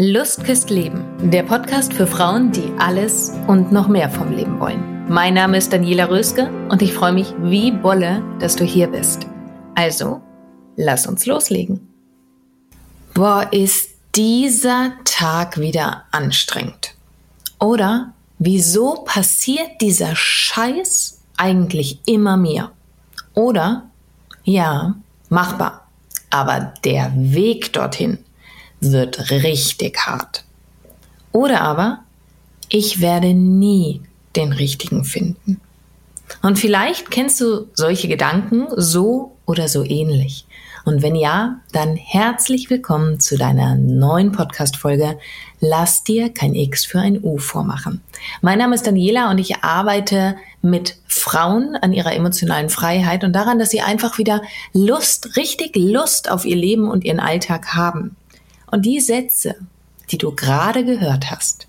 Lust küsst Leben, der Podcast für Frauen, die alles und noch mehr vom Leben wollen. Mein Name ist Daniela Röske und ich freue mich wie Bolle, dass du hier bist. Also, lass uns loslegen. Boah, ist dieser Tag wieder anstrengend. Oder wieso passiert dieser Scheiß eigentlich immer mir? Oder, ja, machbar, aber der Weg dorthin wird richtig hart. Oder aber, ich werde nie den richtigen finden. Und vielleicht kennst du solche Gedanken so oder so ähnlich. Und wenn ja, dann herzlich willkommen zu deiner neuen Podcast-Folge Lass dir kein X für ein U vormachen. Mein Name ist Daniela und ich arbeite mit Frauen an ihrer emotionalen Freiheit und daran, dass sie einfach wieder Lust, richtig Lust auf ihr Leben und ihren Alltag haben. Und die Sätze, die du gerade gehört hast,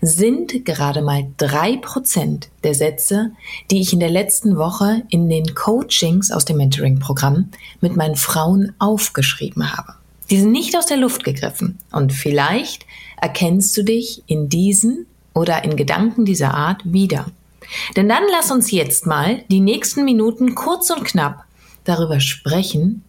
sind gerade mal drei Prozent der Sätze, die ich in der letzten Woche in den Coachings aus dem Mentoring-Programm mit meinen Frauen aufgeschrieben habe. Die sind nicht aus der Luft gegriffen. Und vielleicht erkennst du dich in diesen oder in Gedanken dieser Art wieder. Denn dann lass uns jetzt mal die nächsten Minuten kurz und knapp darüber sprechen,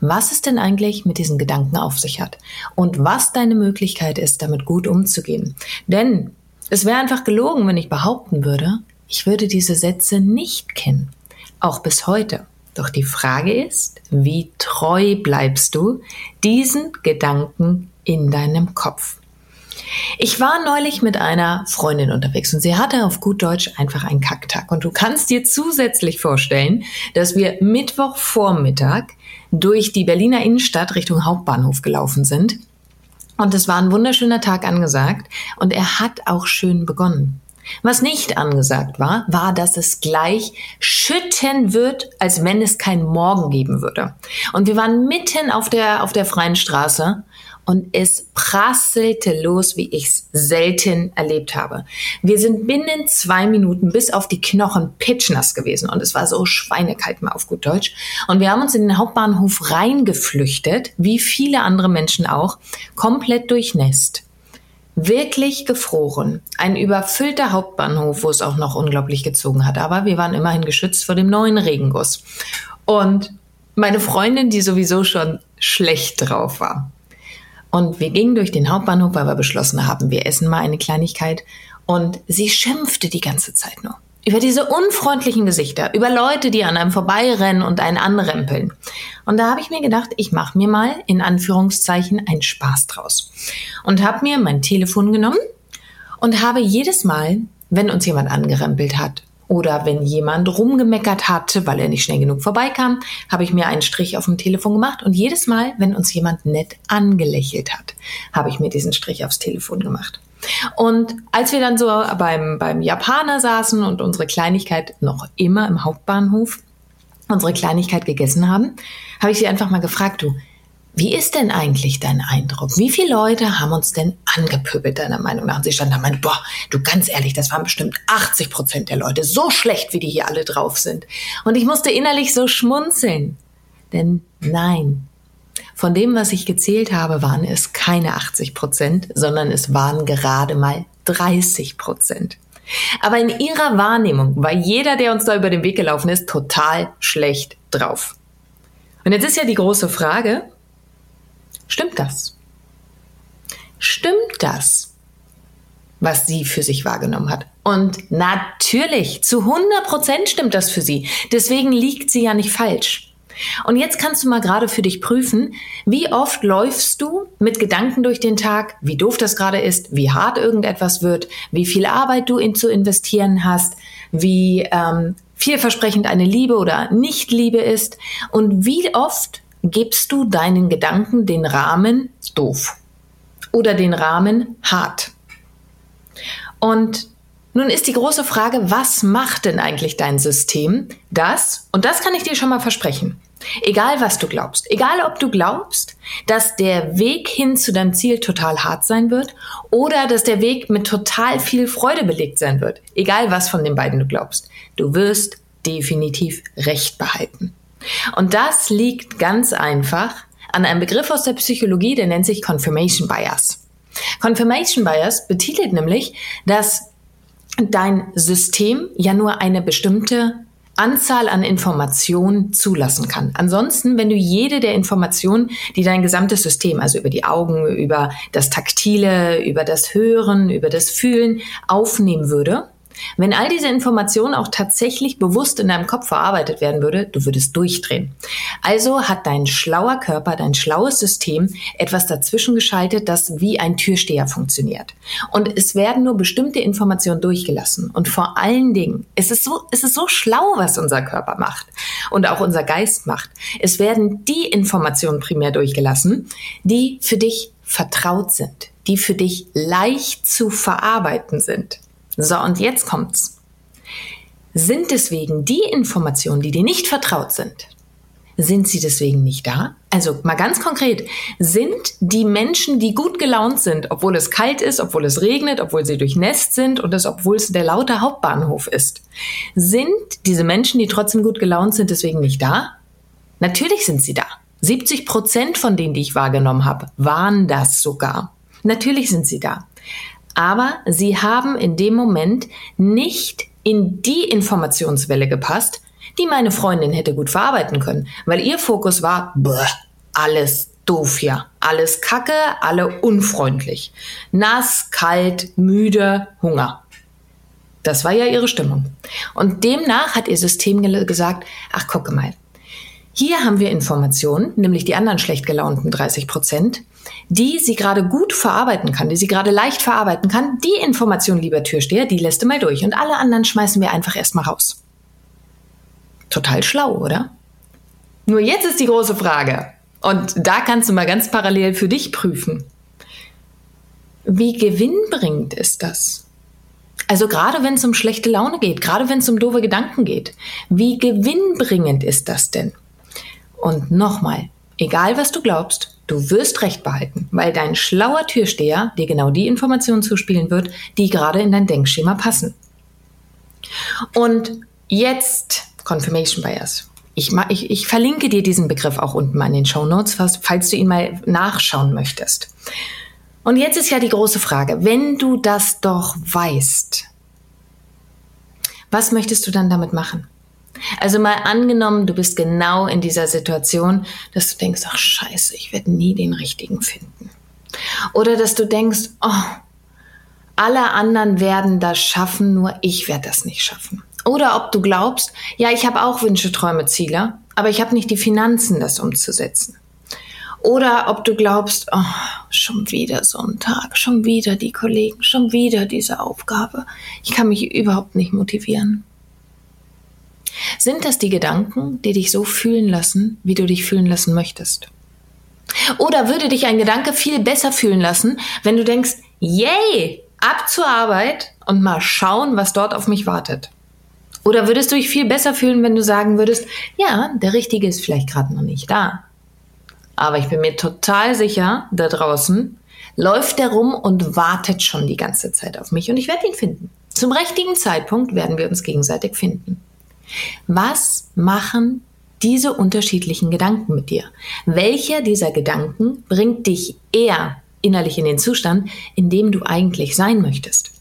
was es denn eigentlich mit diesen Gedanken auf sich hat und was deine Möglichkeit ist, damit gut umzugehen. Denn es wäre einfach gelogen, wenn ich behaupten würde, ich würde diese Sätze nicht kennen, auch bis heute. Doch die Frage ist, wie treu bleibst du diesen Gedanken in deinem Kopf? Ich war neulich mit einer Freundin unterwegs und sie hatte auf gut Deutsch einfach einen Kacktag. Und du kannst dir zusätzlich vorstellen, dass wir Mittwochvormittag durch die Berliner Innenstadt Richtung Hauptbahnhof gelaufen sind. Und es war ein wunderschöner Tag angesagt und er hat auch schön begonnen. Was nicht angesagt war, war, dass es gleich schütten wird, als wenn es keinen Morgen geben würde. Und wir waren mitten auf der, auf der freien Straße und es prasselte los, wie ich es selten erlebt habe. Wir sind binnen zwei Minuten bis auf die Knochen pitchnass gewesen und es war so schweinekalt mal auf gut Deutsch. Und wir haben uns in den Hauptbahnhof reingeflüchtet, wie viele andere Menschen auch, komplett durchnässt. Wirklich gefroren. Ein überfüllter Hauptbahnhof, wo es auch noch unglaublich gezogen hat. Aber wir waren immerhin geschützt vor dem neuen Regenguss. Und meine Freundin, die sowieso schon schlecht drauf war, und wir gingen durch den Hauptbahnhof, weil wir beschlossen haben, wir essen mal eine Kleinigkeit. Und sie schimpfte die ganze Zeit nur. Über diese unfreundlichen Gesichter, über Leute, die an einem vorbeirennen und einen anrempeln. Und da habe ich mir gedacht, ich mache mir mal in Anführungszeichen einen Spaß draus. Und habe mir mein Telefon genommen und habe jedes Mal, wenn uns jemand angerempelt hat oder wenn jemand rumgemeckert hatte, weil er nicht schnell genug vorbeikam, habe ich mir einen Strich auf dem Telefon gemacht. Und jedes Mal, wenn uns jemand nett angelächelt hat, habe ich mir diesen Strich aufs Telefon gemacht. Und als wir dann so beim, beim Japaner saßen und unsere Kleinigkeit noch immer im Hauptbahnhof, unsere Kleinigkeit gegessen haben, habe ich sie einfach mal gefragt, du, wie ist denn eigentlich dein Eindruck? Wie viele Leute haben uns denn angepöbelt, deiner Meinung nach? Und sie standen da und meinten, boah, du ganz ehrlich, das waren bestimmt 80 Prozent der Leute. So schlecht, wie die hier alle drauf sind. Und ich musste innerlich so schmunzeln. Denn nein, von dem, was ich gezählt habe, waren es keine 80 Prozent, sondern es waren gerade mal 30 Prozent. Aber in ihrer Wahrnehmung war jeder, der uns da über den Weg gelaufen ist, total schlecht drauf. Und jetzt ist ja die große Frage, Stimmt das? Stimmt das, was sie für sich wahrgenommen hat? Und natürlich, zu 100 Prozent stimmt das für sie. Deswegen liegt sie ja nicht falsch. Und jetzt kannst du mal gerade für dich prüfen, wie oft läufst du mit Gedanken durch den Tag, wie doof das gerade ist, wie hart irgendetwas wird, wie viel Arbeit du in zu investieren hast, wie ähm, vielversprechend eine Liebe oder Nicht-Liebe ist und wie oft gibst du deinen Gedanken den Rahmen doof oder den Rahmen hart. Und nun ist die große Frage, was macht denn eigentlich dein System? Das, und das kann ich dir schon mal versprechen, egal was du glaubst, egal ob du glaubst, dass der Weg hin zu deinem Ziel total hart sein wird oder dass der Weg mit total viel Freude belegt sein wird, egal was von den beiden du glaubst, du wirst definitiv Recht behalten. Und das liegt ganz einfach an einem Begriff aus der Psychologie, der nennt sich Confirmation Bias. Confirmation Bias betitelt nämlich, dass dein System ja nur eine bestimmte Anzahl an Informationen zulassen kann. Ansonsten, wenn du jede der Informationen, die dein gesamtes System, also über die Augen, über das Taktile, über das Hören, über das Fühlen aufnehmen würde, wenn all diese Informationen auch tatsächlich bewusst in deinem Kopf verarbeitet werden würde, du würdest durchdrehen. Also hat dein schlauer Körper, dein schlaues System etwas dazwischen geschaltet, das wie ein Türsteher funktioniert. Und es werden nur bestimmte Informationen durchgelassen. Und vor allen Dingen, es ist so, es ist so schlau, was unser Körper macht und auch unser Geist macht. Es werden die Informationen primär durchgelassen, die für dich vertraut sind, die für dich leicht zu verarbeiten sind. So, und jetzt kommt's. Sind deswegen die Informationen, die dir nicht vertraut sind, sind sie deswegen nicht da? Also mal ganz konkret, sind die Menschen, die gut gelaunt sind, obwohl es kalt ist, obwohl es regnet, obwohl sie durchnässt sind und es, obwohl es der laute Hauptbahnhof ist, sind diese Menschen, die trotzdem gut gelaunt sind, deswegen nicht da? Natürlich sind sie da. 70 Prozent von denen, die ich wahrgenommen habe, waren das sogar. Natürlich sind sie da aber sie haben in dem Moment nicht in die Informationswelle gepasst, die meine Freundin hätte gut verarbeiten können, weil ihr Fokus war, bäh, alles doof hier, alles kacke, alle unfreundlich, nass, kalt, müde, Hunger. Das war ja ihre Stimmung. Und demnach hat ihr System gesagt, ach gucke mal, hier haben wir Informationen, nämlich die anderen schlecht gelaunten 30 Prozent, die sie gerade gut verarbeiten kann, die sie gerade leicht verarbeiten kann. Die Information, lieber Türsteher, die lässt du mal durch und alle anderen schmeißen wir einfach erstmal raus. Total schlau, oder? Nur jetzt ist die große Frage. Und da kannst du mal ganz parallel für dich prüfen. Wie gewinnbringend ist das? Also gerade wenn es um schlechte Laune geht, gerade wenn es um doofe Gedanken geht, wie gewinnbringend ist das denn? Und nochmal, egal was du glaubst, du wirst Recht behalten, weil dein schlauer Türsteher dir genau die Informationen zuspielen wird, die gerade in dein Denkschema passen. Und jetzt Confirmation Bias. Ich, ich, ich verlinke dir diesen Begriff auch unten mal in den Show Notes, falls du ihn mal nachschauen möchtest. Und jetzt ist ja die große Frage, wenn du das doch weißt, was möchtest du dann damit machen? Also mal angenommen, du bist genau in dieser Situation, dass du denkst, ach scheiße, ich werde nie den richtigen finden. Oder dass du denkst, oh, alle anderen werden das schaffen, nur ich werde das nicht schaffen. Oder ob du glaubst, ja, ich habe auch Wünsche, Träume, Ziele, aber ich habe nicht die Finanzen, das umzusetzen. Oder ob du glaubst, oh, schon wieder so ein Tag, schon wieder die Kollegen, schon wieder diese Aufgabe. Ich kann mich überhaupt nicht motivieren. Sind das die Gedanken, die dich so fühlen lassen, wie du dich fühlen lassen möchtest? Oder würde dich ein Gedanke viel besser fühlen lassen, wenn du denkst, yay, ab zur Arbeit und mal schauen, was dort auf mich wartet? Oder würdest du dich viel besser fühlen, wenn du sagen würdest, ja, der Richtige ist vielleicht gerade noch nicht da. Aber ich bin mir total sicher, da draußen läuft der rum und wartet schon die ganze Zeit auf mich und ich werde ihn finden. Zum richtigen Zeitpunkt werden wir uns gegenseitig finden. Was machen diese unterschiedlichen Gedanken mit dir? Welcher dieser Gedanken bringt dich eher innerlich in den Zustand, in dem du eigentlich sein möchtest?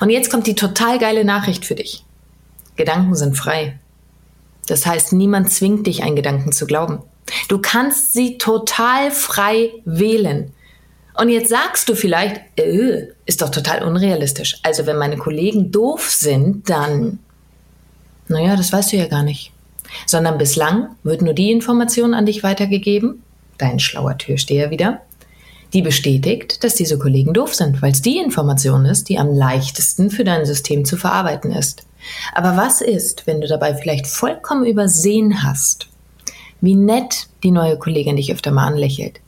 Und jetzt kommt die total geile Nachricht für dich. Gedanken sind frei. Das heißt, niemand zwingt dich, einen Gedanken zu glauben. Du kannst sie total frei wählen. Und jetzt sagst du vielleicht, äh, ist doch total unrealistisch. Also wenn meine Kollegen doof sind, dann naja, das weißt du ja gar nicht. Sondern bislang wird nur die Information an dich weitergegeben, dein schlauer Türsteher wieder, die bestätigt, dass diese Kollegen doof sind, weil es die Information ist, die am leichtesten für dein System zu verarbeiten ist. Aber was ist, wenn du dabei vielleicht vollkommen übersehen hast, wie nett die neue Kollegin dich öfter mal anlächelt,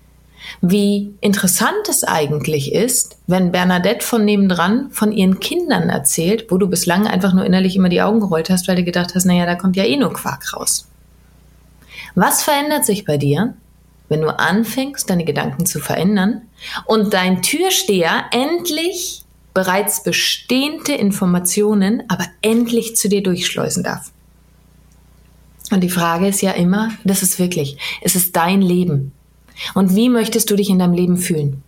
wie interessant es eigentlich ist, wenn Bernadette von nebendran von ihren Kindern erzählt, wo du bislang einfach nur innerlich immer die Augen gerollt hast, weil du gedacht hast, naja, da kommt ja eh nur Quark raus. Was verändert sich bei dir, wenn du anfängst, deine Gedanken zu verändern und dein Türsteher endlich bereits bestehende Informationen, aber endlich zu dir durchschleusen darf? Und die Frage ist ja immer, das ist wirklich, es ist dein Leben. Und wie möchtest du dich in deinem Leben fühlen?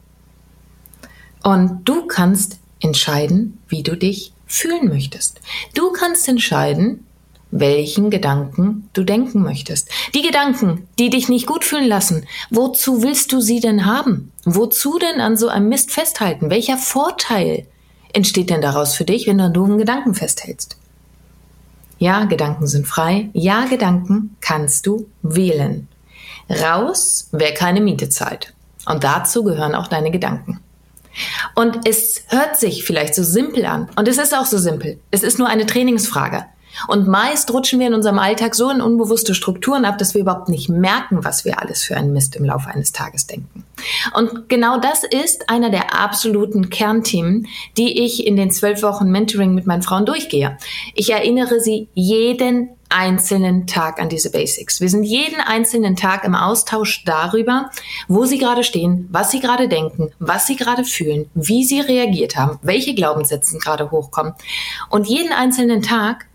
Und du kannst entscheiden, wie du dich fühlen möchtest. Du kannst entscheiden, welchen Gedanken du denken möchtest. Die Gedanken, die dich nicht gut fühlen lassen, wozu willst du sie denn haben? Wozu denn an so einem Mist festhalten? Welcher Vorteil entsteht denn daraus für dich, wenn du an doofen Gedanken festhältst? Ja, Gedanken sind frei. Ja, Gedanken kannst du wählen. Raus, wer keine Miete zahlt. Und dazu gehören auch deine Gedanken. Und es hört sich vielleicht so simpel an. Und es ist auch so simpel. Es ist nur eine Trainingsfrage. Und meist rutschen wir in unserem Alltag so in unbewusste Strukturen ab, dass wir überhaupt nicht merken, was wir alles für einen Mist im Laufe eines Tages denken. Und genau das ist einer der absoluten Kernthemen, die ich in den zwölf Wochen Mentoring mit meinen Frauen durchgehe. Ich erinnere sie jeden einzelnen Tag an diese Basics. Wir sind jeden einzelnen Tag im Austausch darüber, wo sie gerade stehen, was sie gerade denken, was sie gerade fühlen, wie sie reagiert haben, welche Glaubenssätze gerade hochkommen. Und jeden einzelnen Tag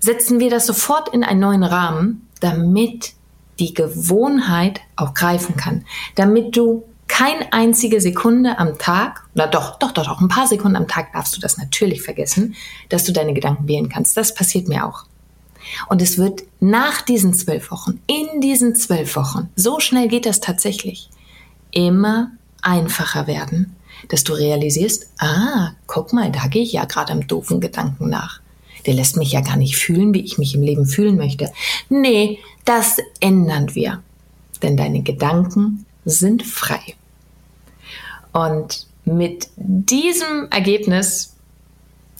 setzen wir das sofort in einen neuen Rahmen, damit die Gewohnheit auch greifen kann, damit du keine einzige Sekunde am Tag, oder doch, doch, doch, doch, ein paar Sekunden am Tag darfst du das natürlich vergessen, dass du deine Gedanken wählen kannst. Das passiert mir auch. Und es wird nach diesen zwölf Wochen, in diesen zwölf Wochen, so schnell geht das tatsächlich, immer einfacher werden, dass du realisierst, ah, guck mal, da gehe ich ja gerade am doofen Gedanken nach der lässt mich ja gar nicht fühlen, wie ich mich im Leben fühlen möchte. Nee, das ändern wir. Denn deine Gedanken sind frei. Und mit diesem Ergebnis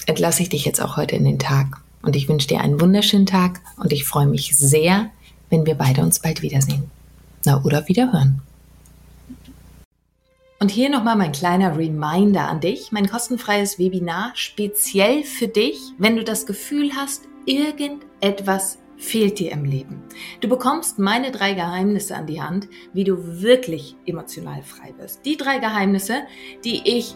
entlasse ich dich jetzt auch heute in den Tag. Und ich wünsche dir einen wunderschönen Tag und ich freue mich sehr, wenn wir beide uns bald wiedersehen. Na, oder wieder hören. Und hier nochmal mein kleiner Reminder an dich, mein kostenfreies Webinar speziell für dich, wenn du das Gefühl hast, irgendetwas fehlt dir im Leben. Du bekommst meine drei Geheimnisse an die Hand, wie du wirklich emotional frei wirst. Die drei Geheimnisse, die ich